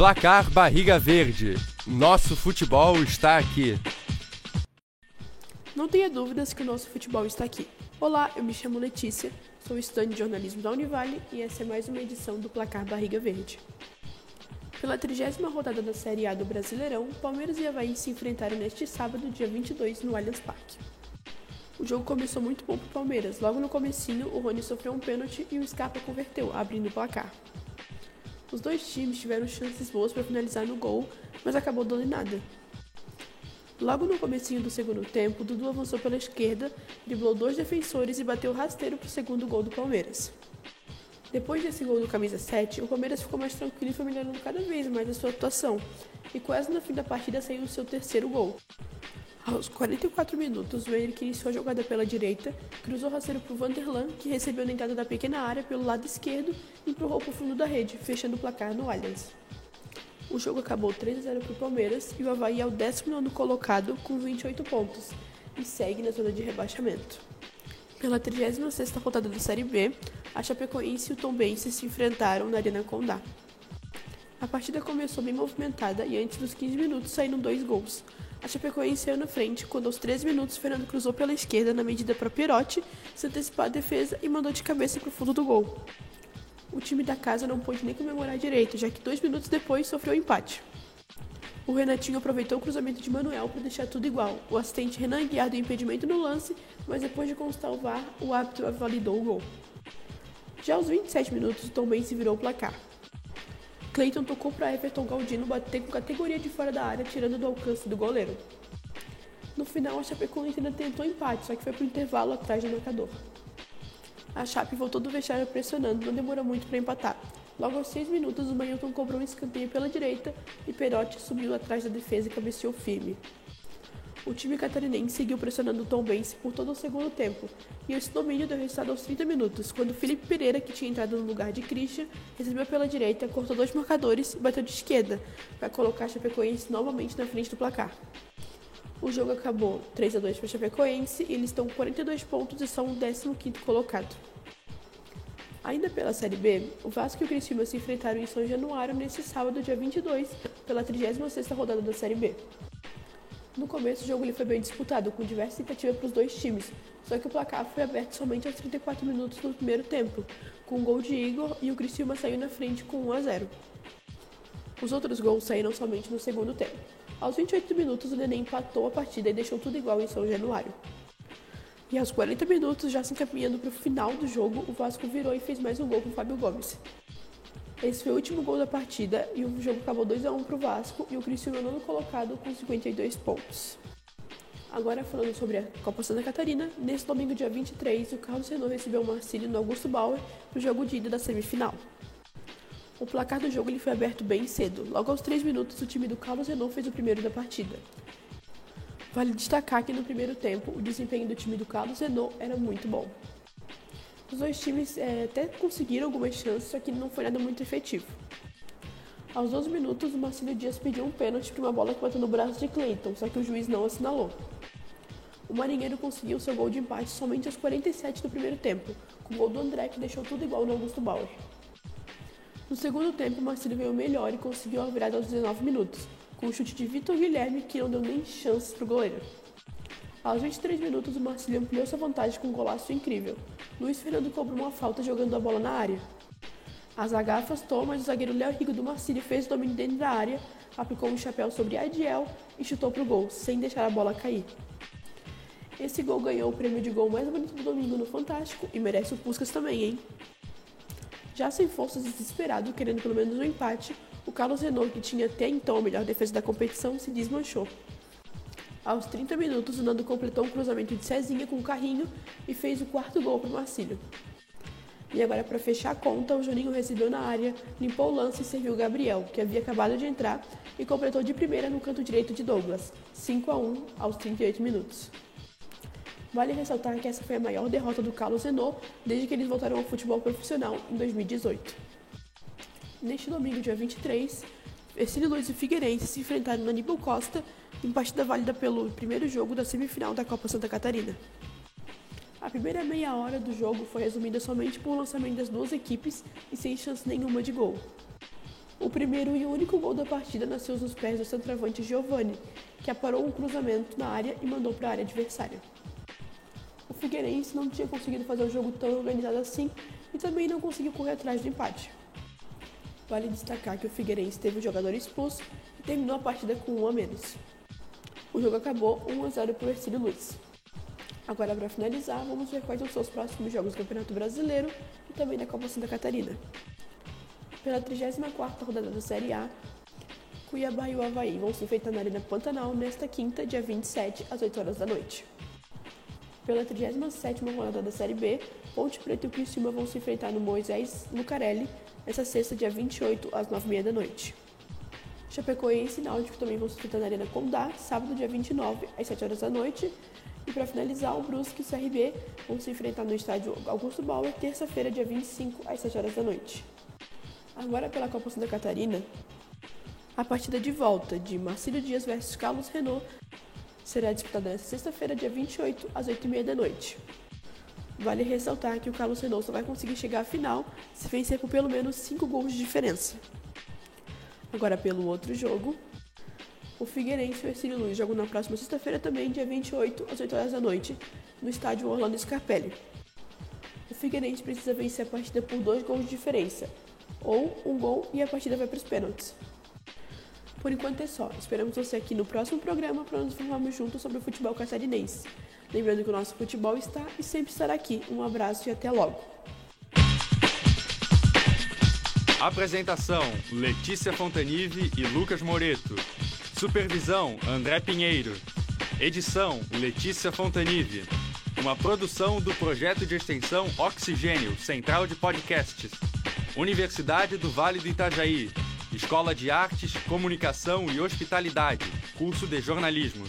Placar Barriga Verde. Nosso futebol está aqui. Não tenha dúvidas que o nosso futebol está aqui. Olá, eu me chamo Letícia, sou estudante de jornalismo da Univale e essa é mais uma edição do Placar Barriga Verde. Pela trigésima rodada da Série A do Brasileirão, Palmeiras e Havaí se enfrentaram neste sábado, dia 22, no Allianz Parque. O jogo começou muito bom para o Palmeiras. Logo no comecinho, o Rony sofreu um pênalti e o Scarpa converteu, abrindo o placar. Os dois times tiveram chances boas para finalizar no gol, mas acabou dando em nada. Logo no comecinho do segundo tempo, Dudu avançou pela esquerda, driblou dois defensores e bateu rasteiro para o segundo gol do Palmeiras. Depois desse gol do camisa 7, o Palmeiras ficou mais tranquilo e foi melhorando cada vez mais a sua atuação, e quase no fim da partida saiu o seu terceiro gol. Aos 44 minutos, o Henrique iniciou a jogada pela direita, cruzou rasteiro para o Vanderlan, que recebeu na entrada da pequena área pelo lado esquerdo e empurrou para o fundo da rede, fechando o placar no Allianz. O jogo acabou 3 a 0 para o Palmeiras e o Havaí é o 19 colocado com 28 pontos e segue na zona de rebaixamento. Pela 36ª rodada da Série B, a Chapecoense e o Tombense se enfrentaram na Arena Condá. A partida começou bem movimentada e antes dos 15 minutos saíram dois gols. A Chapecoense saiu na frente quando aos 13 minutos Fernando cruzou pela esquerda na medida para Perotti, se antecipar a defesa e mandou de cabeça para o fundo do gol o time da casa não pôde nem comemorar direito, já que dois minutos depois sofreu um empate. O Renatinho aproveitou o cruzamento de Manuel para deixar tudo igual. O assistente Renan Guiar deu impedimento no lance, mas depois de constar o VAR, o árbitro validou o gol. Já aos 27 minutos, o Tom se virou o placar. Clayton tocou para Everton Galdino bater com categoria de fora da área, tirando do alcance do goleiro. No final, a Chapecoense ainda tentou empate, só que foi para o intervalo atrás do marcador. A Chape voltou do vestiário pressionando, não demorou muito para empatar. Logo aos seis minutos, o Mailton cobrou um escanteio pela direita e Perotti subiu atrás da defesa e cabeceou firme. O time catarinense seguiu pressionando o Tom Bense por todo o segundo tempo, e esse domínio deu resultado aos 30 minutos, quando Felipe Pereira, que tinha entrado no lugar de Christian, recebeu pela direita, cortou dois marcadores e bateu de esquerda, para colocar a Chapecoense novamente na frente do placar. O jogo acabou 3 a 2 para o Chapecoense e eles estão com 42 pontos e são o 15º colocado. Ainda pela Série B, o Vasco e o Criciúma se enfrentaram em São Januário nesse sábado, dia 22, pela 36ª rodada da Série B. No começo, o jogo ele foi bem disputado, com diversas tentativas para os dois times, só que o placar foi aberto somente aos 34 minutos do primeiro tempo, com um gol de Igor e o Criciúma saiu na frente com 1 a 0. Os outros gols saíram somente no segundo tempo. Aos 28 minutos, o Nenê empatou a partida e deixou tudo igual em São Januário. E aos 40 minutos, já se encaminhando para o final do jogo, o Vasco virou e fez mais um gol com Fábio Gomes. Esse foi o último gol da partida e o jogo acabou 2 a 1 para o Vasco e o Cristiano nono colocado com 52 pontos. Agora falando sobre a Copa Santa Catarina, nesse domingo dia 23, o Carlos Renault recebeu o Marcílio no Augusto Bauer para o jogo de ida da semifinal. O placar do jogo ele foi aberto bem cedo. Logo aos 3 minutos, o time do Carlos Renault fez o primeiro da partida. Vale destacar que no primeiro tempo, o desempenho do time do Carlos Renault era muito bom. Os dois times é, até conseguiram algumas chances, só que não foi nada muito efetivo. Aos 12 minutos, o Marcelo Dias pediu um pênalti para uma bola que bateu no braço de Clayton, só que o juiz não assinalou. O Marinheiro conseguiu seu gol de empate somente aos 47 do primeiro tempo, com o gol do André que deixou tudo igual no Augusto Bauer. No segundo tempo, o Marcelo veio melhor e conseguiu a virada aos 19 minutos, com o chute de Vitor Guilherme que não deu nem chances para o goleiro. Aos 23 minutos, o Marcelo ampliou sua vantagem com um golaço incrível. Luiz Fernando cobrou uma falta jogando a bola na área. A zaga afastou, mas o zagueiro Léo Rigo do Marcílio fez o domínio dentro da área, aplicou um chapéu sobre Adiel e chutou para o gol, sem deixar a bola cair. Esse gol ganhou o prêmio de gol mais bonito do domingo no Fantástico e merece o Puskas também, hein? Já sem forças desesperado, querendo pelo menos um empate, o Carlos Renault, que tinha até então a melhor defesa da competição, se desmanchou. Aos 30 minutos, o Nando completou um cruzamento de Cezinha com o carrinho e fez o quarto gol para o Marcílio. E agora, para fechar a conta, o Juninho recebeu na área, limpou o lance e serviu o Gabriel, que havia acabado de entrar, e completou de primeira no canto direito de Douglas, 5 a 1 aos 38 minutos. Vale ressaltar que essa foi a maior derrota do Carlos Renault desde que eles voltaram ao futebol profissional em 2018. Neste domingo, dia 23, Ercílio Luiz e Figueirense se enfrentaram na Aníbal Costa em partida válida pelo primeiro jogo da semifinal da Copa Santa Catarina. A primeira meia hora do jogo foi resumida somente por lançamento das duas equipes e sem chance nenhuma de gol. O primeiro e único gol da partida nasceu nos pés do centroavante Giovani, que aparou um cruzamento na área e mandou para a área adversária. O Figueirense não tinha conseguido fazer um jogo tão organizado assim e também não conseguiu correr atrás do empate. Vale destacar que o Figueirense teve um jogador expulso e terminou a partida com um a menos. O jogo acabou 1 a 0 para o Ercílio Luiz. Agora, para finalizar, vamos ver quais são os próximos jogos do Campeonato Brasileiro e também da Copa Santa Catarina. Pela 34ª rodada da Série A, Cuiabá e o Havaí vão se enfrentar na Arena Pantanal nesta quinta, dia 27, às 8 horas da noite. Pela 37ª rodada da Série B, Ponte Preta e o Criciúma vão se enfrentar no Moisés Lucarelli, essa sexta, dia 28, às 9h30 da noite. Chapecoense e Náutico também vão se enfrentar na Arena Condá, sábado, dia 29, às 7 horas da noite. E para finalizar, o Brusque e o CRB vão se enfrentar no estádio Augusto Bauer, terça-feira, dia 25, às 7 horas da noite. Agora pela Copa Santa Catarina, a partida de volta de Marcílio Dias versus Carlos Renault será disputada nesta sexta-feira, dia 28, às 8h30 da noite. Vale ressaltar que o Carlos Renault só vai conseguir chegar à final se vencer por pelo menos 5 gols de diferença. Agora, pelo outro jogo, o Figueirense e o Ercílio Luiz jogam na próxima sexta-feira também, dia 28, às 8 horas da noite, no estádio Orlando Scarpelli. O Figueirense precisa vencer a partida por dois gols de diferença, ou um gol e a partida vai para os pênaltis. Por enquanto é só. Esperamos você aqui no próximo programa para nos informarmos juntos sobre o futebol catarinense. Lembrando que o nosso futebol está e sempre estará aqui. Um abraço e até logo. Apresentação: Letícia Fontanive e Lucas Moreto. Supervisão: André Pinheiro. Edição: Letícia Fontanive. Uma produção do projeto de extensão Oxigênio, Central de Podcasts. Universidade do Vale do Itajaí. Escola de Artes, Comunicação e Hospitalidade, curso de jornalismo.